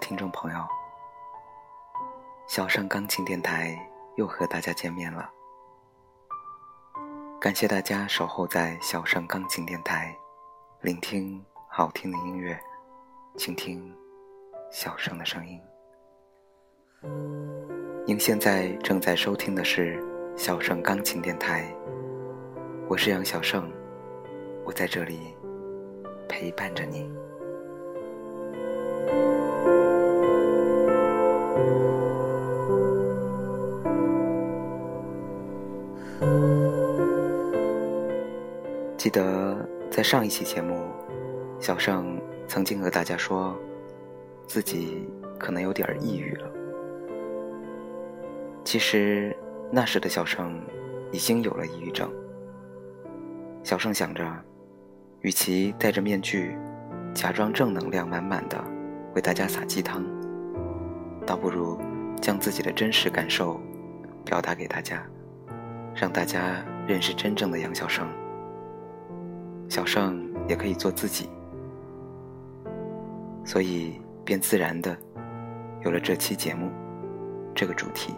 听众朋友，小盛钢琴电台又和大家见面了。感谢大家守候在小盛钢琴电台，聆听好听的音乐，倾听小盛的声音。您现在正在收听的是小盛钢琴电台，我是杨小盛，我在这里陪伴着你。记得在上一期节目，小盛曾经和大家说，自己可能有点抑郁了。其实那时的小盛已经有了抑郁症。小盛想着，与其戴着面具，假装正能量满满的为大家撒鸡汤，倒不如将自己的真实感受表达给大家，让大家认识真正的杨小盛。小盛也可以做自己，所以便自然的有了这期节目这个主题。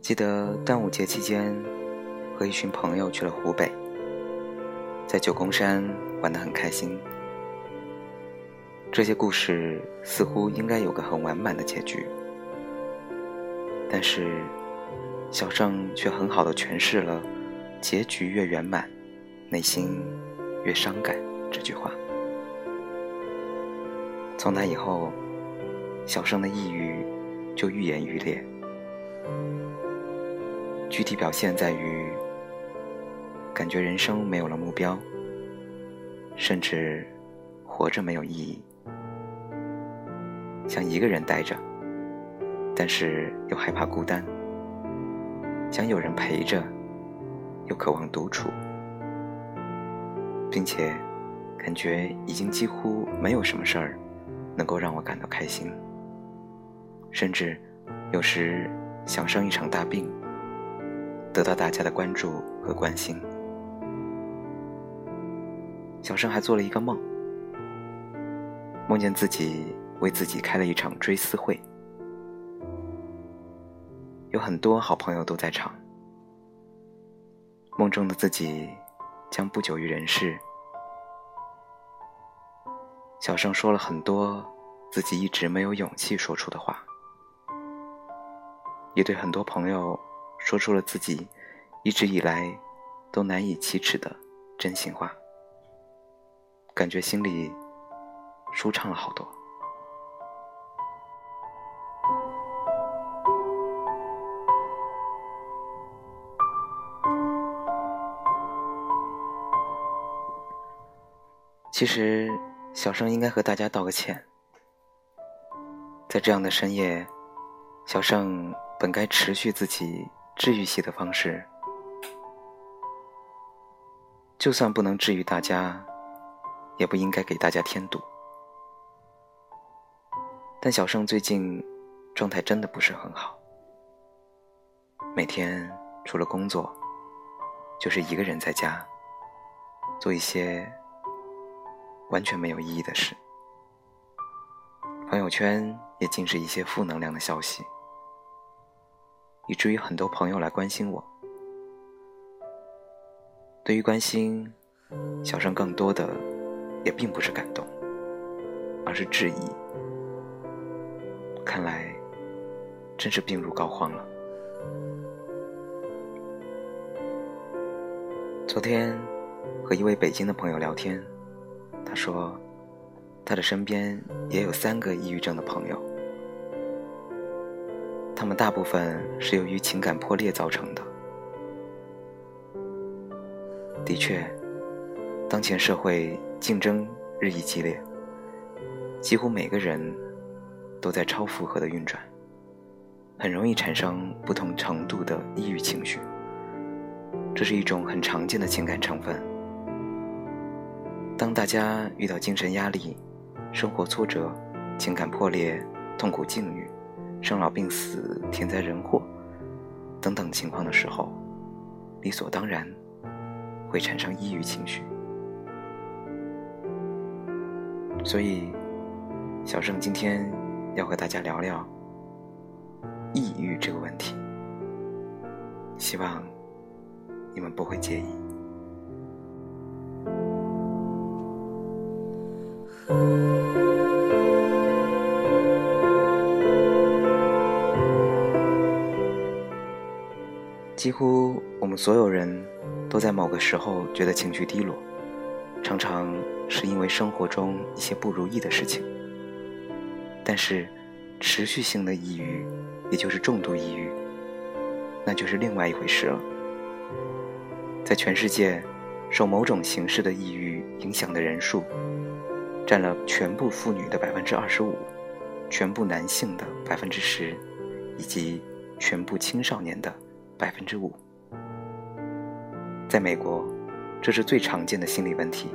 记得端午节期间，和一群朋友去了湖北。在九宫山玩得很开心，这些故事似乎应该有个很完满的结局，但是小盛却很好的诠释了“结局越圆满，内心越伤感”这句话。从那以后，小盛的抑郁就愈演愈烈，具体表现在于。感觉人生没有了目标，甚至活着没有意义，想一个人待着，但是又害怕孤单，想有人陪着，又渴望独处，并且感觉已经几乎没有什么事儿能够让我感到开心，甚至有时想生一场大病，得到大家的关注和关心。小盛还做了一个梦，梦见自己为自己开了一场追思会，有很多好朋友都在场。梦中的自己将不久于人世。小盛说了很多自己一直没有勇气说出的话，也对很多朋友说出了自己一直以来都难以启齿的真心话。感觉心里舒畅了好多。其实，小盛应该和大家道个歉。在这样的深夜，小盛本该持续自己治愈系的方式，就算不能治愈大家。也不应该给大家添堵，但小盛最近状态真的不是很好，每天除了工作，就是一个人在家做一些完全没有意义的事，朋友圈也尽是一些负能量的消息，以至于很多朋友来关心我。对于关心，小盛更多的。也并不是感动，而是质疑。看来，真是病入膏肓了。昨天和一位北京的朋友聊天，他说，他的身边也有三个抑郁症的朋友，他们大部分是由于情感破裂造成的。的确，当前社会。竞争日益激烈，几乎每个人都在超负荷的运转，很容易产生不同程度的抑郁情绪。这是一种很常见的情感成分。当大家遇到精神压力、生活挫折、情感破裂、痛苦境遇、生老病死、天灾人祸等等情况的时候，理所当然会产生抑郁情绪。所以，小盛今天要和大家聊聊抑郁这个问题，希望你们不会介意。几乎我们所有人都在某个时候觉得情绪低落，常常是因为生活中一些不如意的事情。但是，持续性的抑郁，也就是重度抑郁，那就是另外一回事了。在全世界，受某种形式的抑郁影响的人数，占了全部妇女的百分之二十五，全部男性的百分之十，以及全部青少年的。百分之五，在美国，这是最常见的心理问题。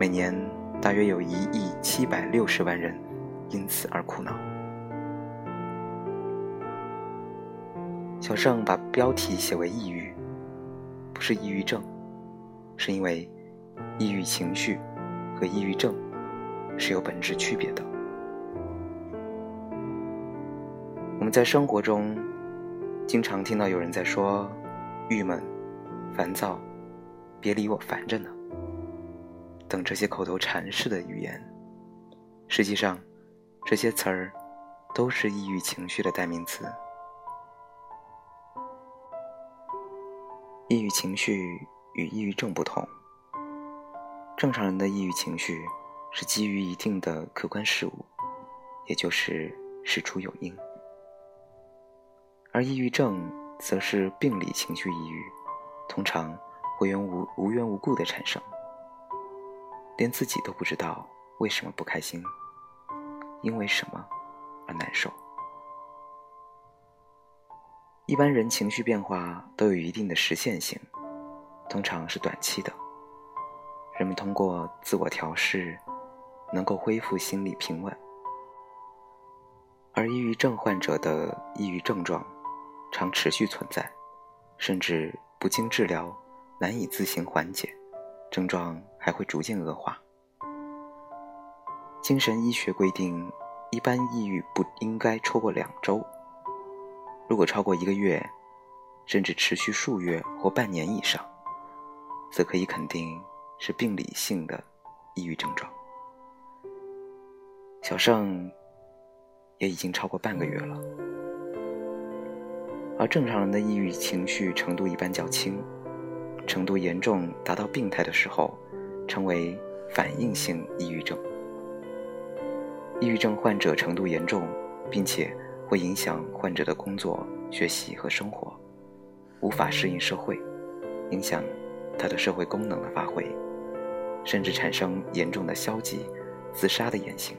每年大约有一亿七百六十万人因此而苦恼。小盛把标题写为“抑郁”，不是抑郁症，是因为抑郁情绪和抑郁症是有本质区别的。我们在生活中。经常听到有人在说“郁闷、烦躁、别理我烦着呢”等这些口头禅式的语言，实际上，这些词儿都是抑郁情绪的代名词。抑郁情绪与抑郁症不同，正常人的抑郁情绪是基于一定的客观事物，也就是事出有因。而抑郁症则是病理情绪抑郁，通常会源无无缘无故的产生，连自己都不知道为什么不开心，因为什么而难受。一般人情绪变化都有一定的实现性，通常是短期的，人们通过自我调试能够恢复心理平稳，而抑郁症患者的抑郁症状。常持续存在，甚至不经治疗难以自行缓解，症状还会逐渐恶化。精神医学规定，一般抑郁不应该超过两周，如果超过一个月，甚至持续数月或半年以上，则可以肯定是病理性的抑郁症状。小盛也已经超过半个月了。而正常人的抑郁情绪程度一般较轻，程度严重达到病态的时候，称为反应性抑郁症。抑郁症患者程度严重，并且会影响患者的工作、学习和生活，无法适应社会，影响他的社会功能的发挥，甚至产生严重的消极、自杀的言行。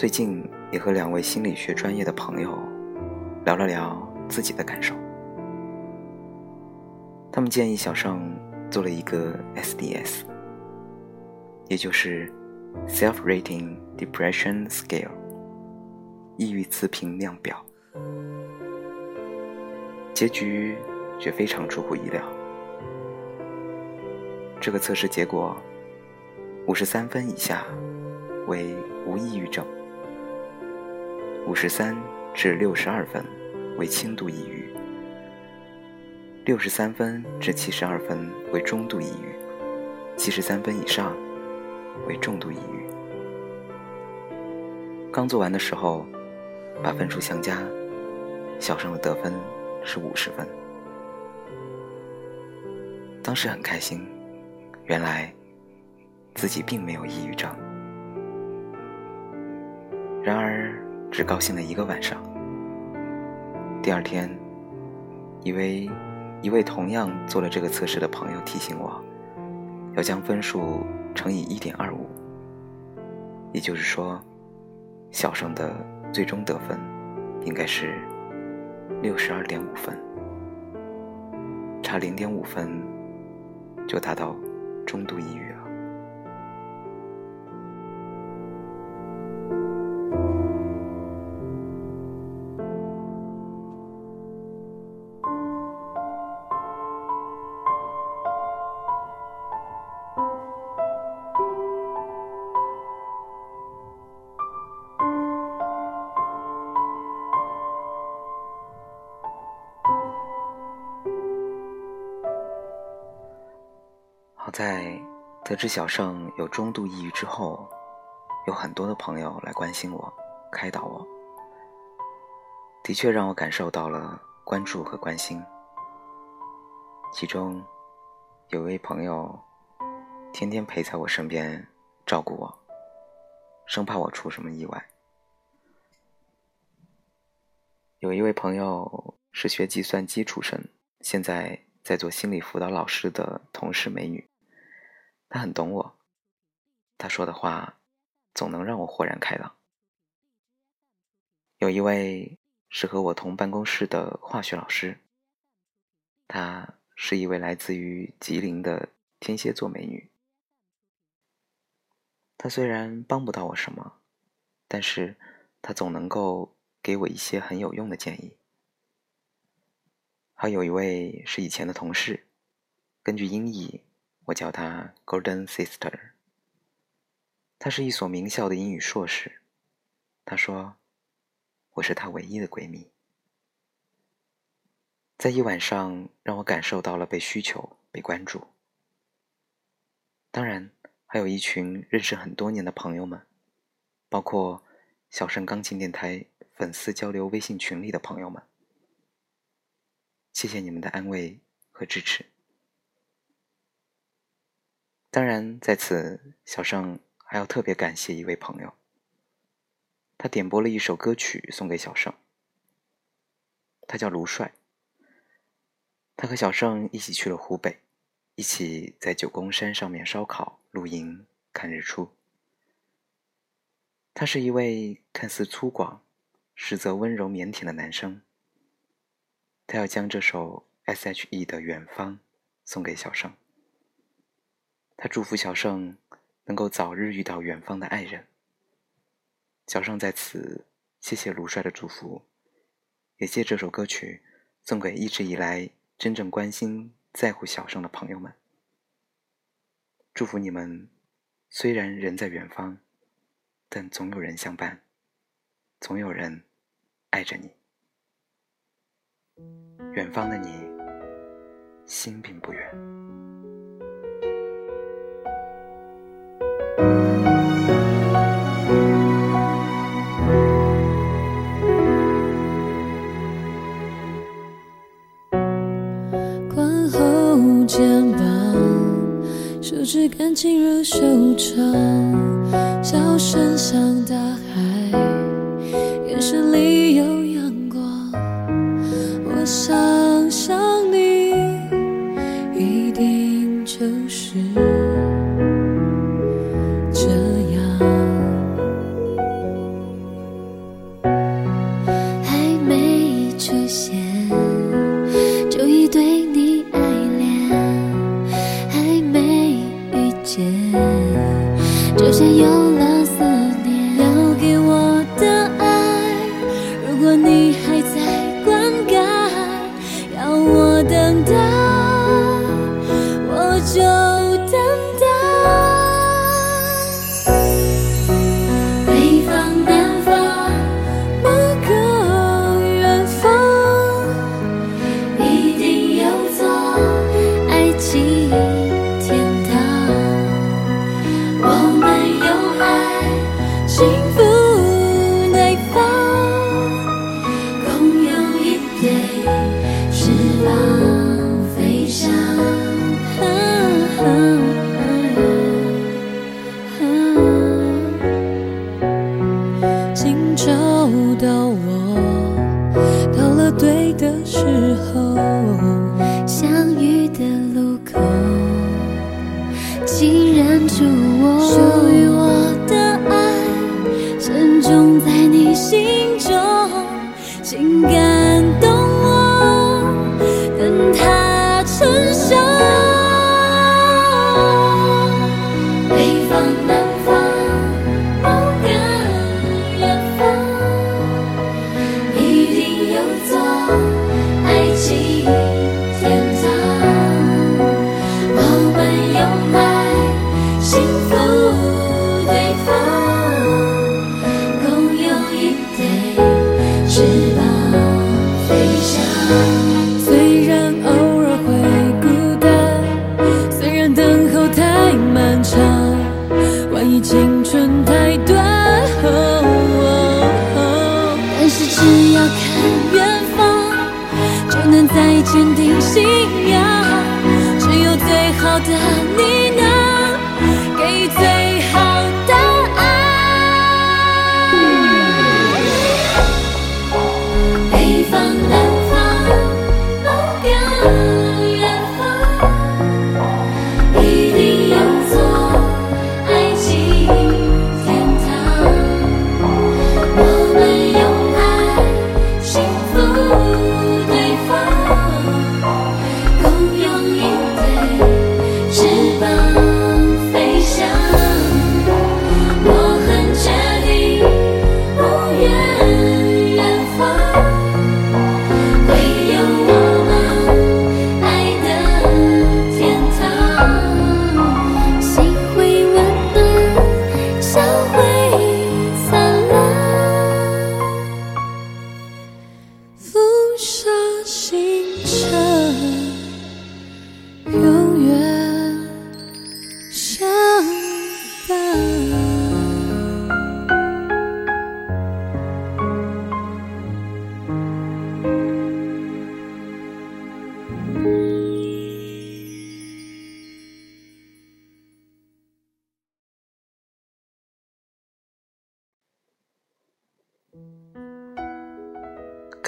最近也和两位心理学专业的朋友聊了聊自己的感受。他们建议小尚做了一个 SDS，也就是 Self-Rating Depression Scale，抑郁自评量表。结局却非常出乎意料，这个测试结果，五十三分以下。为无抑郁症，五十三至六十二分为轻度抑郁，六十三分至七十二分为中度抑郁，七十三分以上为重度抑郁。刚做完的时候，把分数相加，小盛的得分是五十分。当时很开心，原来自己并没有抑郁症。只高兴了一个晚上。第二天，一位一位同样做了这个测试的朋友提醒我，要将分数乘以一点二五，也就是说，小盛的最终得分应该是六十二点五分，差零点五分就达到中度抑郁了。得知小盛有中度抑郁之后，有很多的朋友来关心我、开导我，的确让我感受到了关注和关心。其中有位朋友天天陪在我身边照顾我，生怕我出什么意外。有一位朋友是学计算机出身，现在在做心理辅导老师的同事美女。他很懂我，他说的话总能让我豁然开朗。有一位是和我同办公室的化学老师，她是一位来自于吉林的天蝎座美女。她虽然帮不到我什么，但是她总能够给我一些很有用的建议。还有一位是以前的同事，根据音译。我叫她 Golden Sister。她是一所名校的英语硕士。她说：“我是她唯一的闺蜜。”在一晚上，让我感受到了被需求、被关注。当然，还有一群认识很多年的朋友们，包括小盛钢琴电台粉丝交流微信群里的朋友们。谢谢你们的安慰和支持。当然，在此，小盛还要特别感谢一位朋友。他点播了一首歌曲送给小盛。他叫卢帅。他和小盛一起去了湖北，一起在九宫山上面烧烤、露营、看日出。他是一位看似粗犷，实则温柔腼腆的男生。他要将这首 S.H.E 的《远方》送给小盛。他祝福小盛能够早日遇到远方的爱人。小盛在此谢谢卢帅的祝福，也借这首歌曲送给一直以来真正关心在乎小盛的朋友们。祝福你们，虽然人在远方，但总有人相伴，总有人爱着你。远方的你，心并不远。是感情如手掌，笑声像大海，眼神里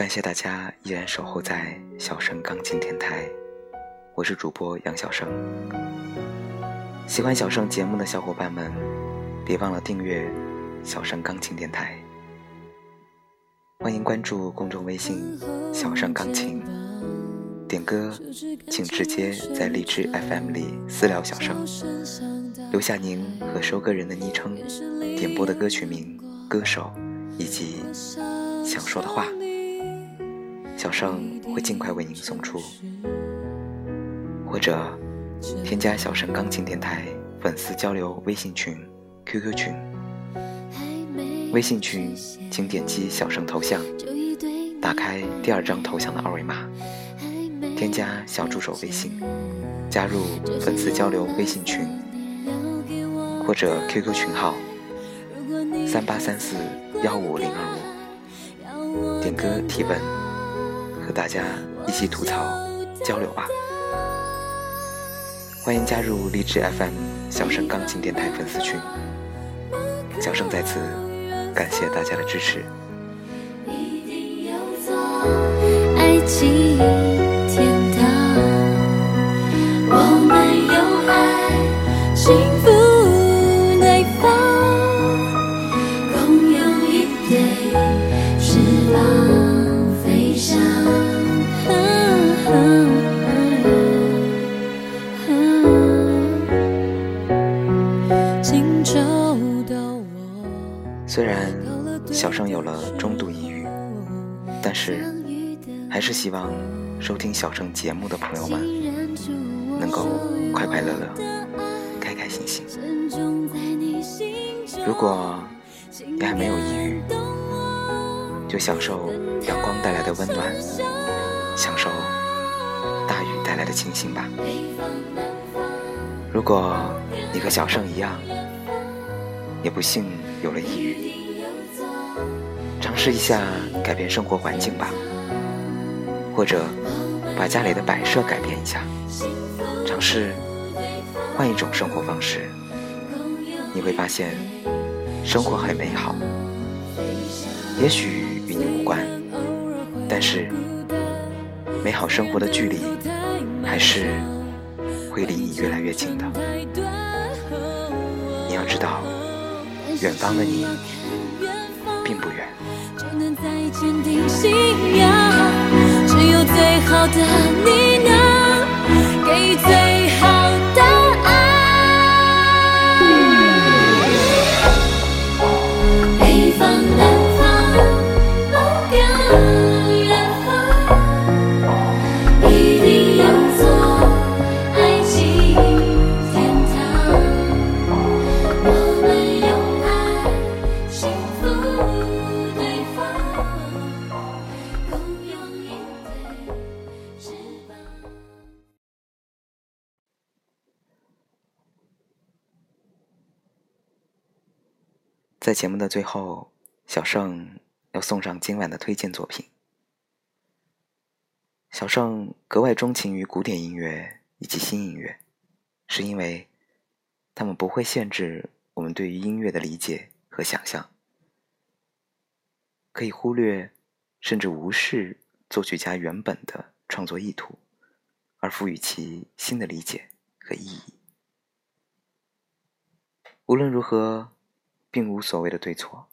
感谢大家依然守候在小盛钢琴电台，我是主播杨小盛。喜欢小盛节目的小伙伴们，别忘了订阅小盛钢琴电台。欢迎关注公众微信“小盛钢琴”，点歌请直接在荔枝 FM 里私聊小盛，留下您和收歌人的昵称、点播的歌曲名、歌手以及想说的话。小盛会尽快为您送出，或者添加小盛钢琴电台粉丝交流微信群、QQ 群。微信群请点击小盛头像，打开第二张头像的二维码，添加小助手微信，加入粉丝交流微信群，或者 QQ 群号三八三四幺五零二五，点歌提问。大家一起吐槽交流吧！欢迎加入励志 FM 小声钢琴电台粉丝群。小声在此感谢大家的支持。一定有座爱情虽然小盛有了中度抑郁，但是还是希望收听小盛节目的朋友们能够快快乐乐、开开心心。如果你还没有抑郁，就享受阳光带来的温暖，享受大雨带来的清新吧。如果你和小盛一样，也不幸有了抑郁，尝试一下改变生活环境吧，或者把家里的摆设改变一下，尝试换一种生活方式，你会发现生活很美好。也许与你无关，但是美好生活的距离还是会离你越来越近的。你要知道，远方的你并不远。就能再坚定信仰，只有最好的你能给最好在节目的最后，小盛要送上今晚的推荐作品。小盛格外钟情于古典音乐以及新音乐，是因为他们不会限制我们对于音乐的理解和想象，可以忽略甚至无视作曲家原本的创作意图，而赋予其新的理解和意义。无论如何，并无所谓的对错。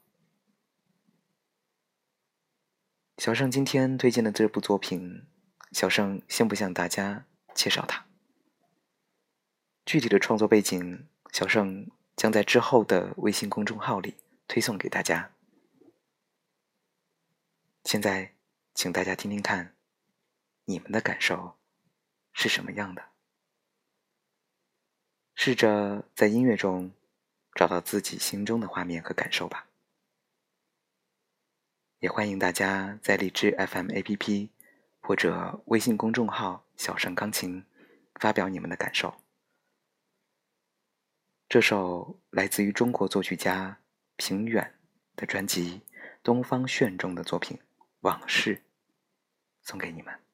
小盛今天推荐的这部作品。小盛先不向大家介绍它，具体的创作背景，小盛将在之后的微信公众号里推送给大家。现在，请大家听听看，你们的感受是什么样的？试着在音乐中找到自己心中的画面和感受吧。也欢迎大家在荔枝 FM APP。或者微信公众号“小盛钢琴”，发表你们的感受。这首来自于中国作曲家平远的专辑《东方炫》中的作品《往事》，送给你们。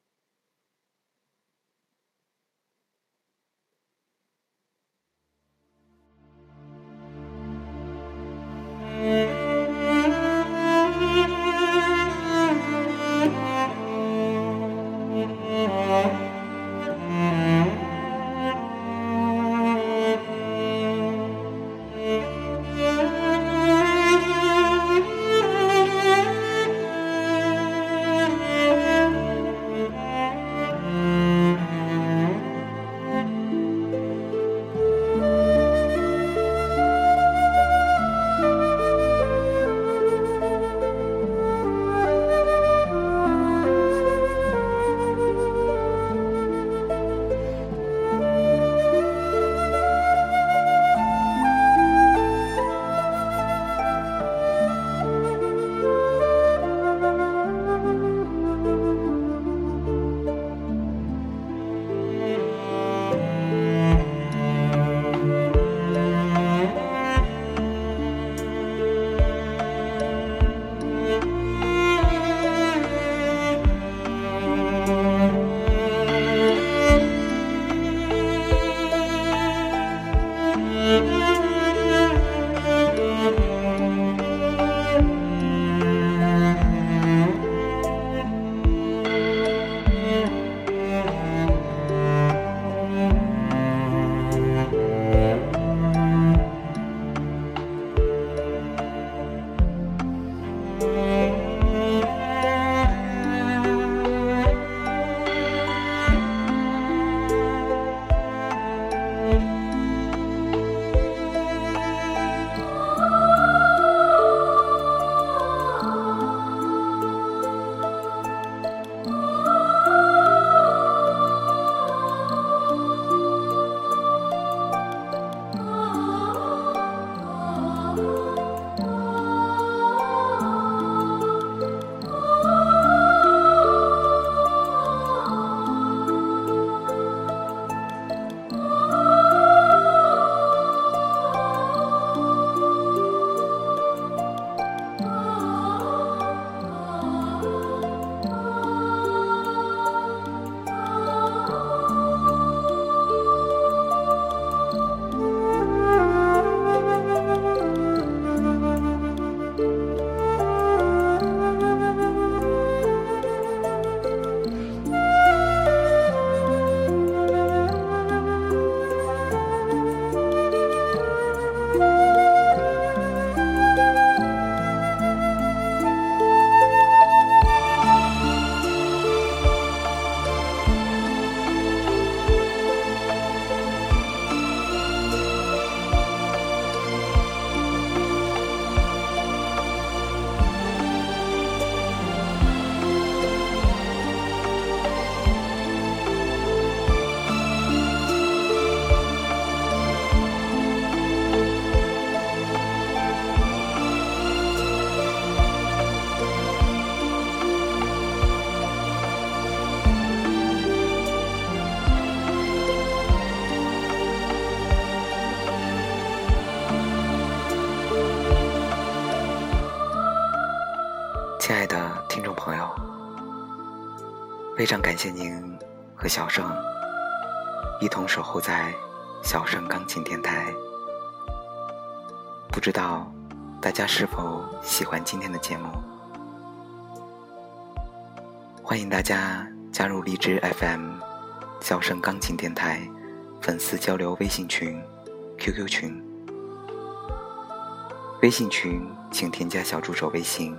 亲非常感谢您和小盛一同守候在小盛钢琴电台。不知道大家是否喜欢今天的节目？欢迎大家加入荔枝 FM 小盛钢琴电台粉丝交流微信群、QQ 群。微信群请添加小助手微信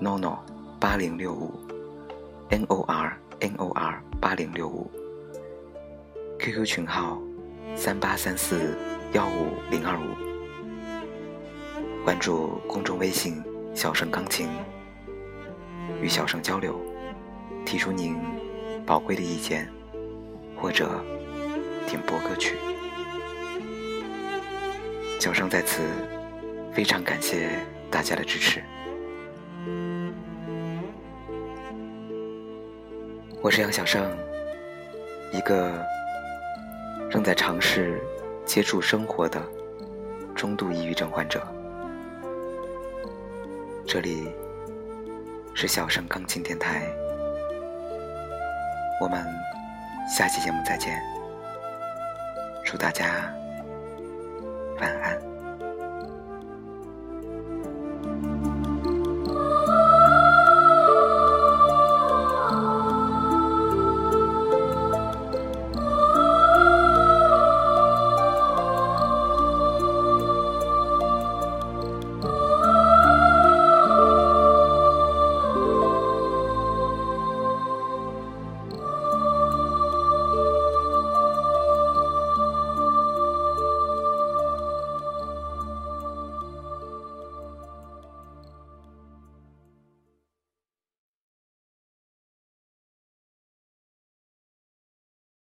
nono 八零六五 n o r n o r 八零六五。QQ 群号三八三四幺五零二五。关注公众微信“小声钢琴”，与小声交流，提出您宝贵的意见，或者点播歌曲。小声在此非常感谢大家的支持。我是杨小胜，一个正在尝试接触生活的中度抑郁症患者。这里是小声钢琴电台，我们下期节目再见，祝大家晚安。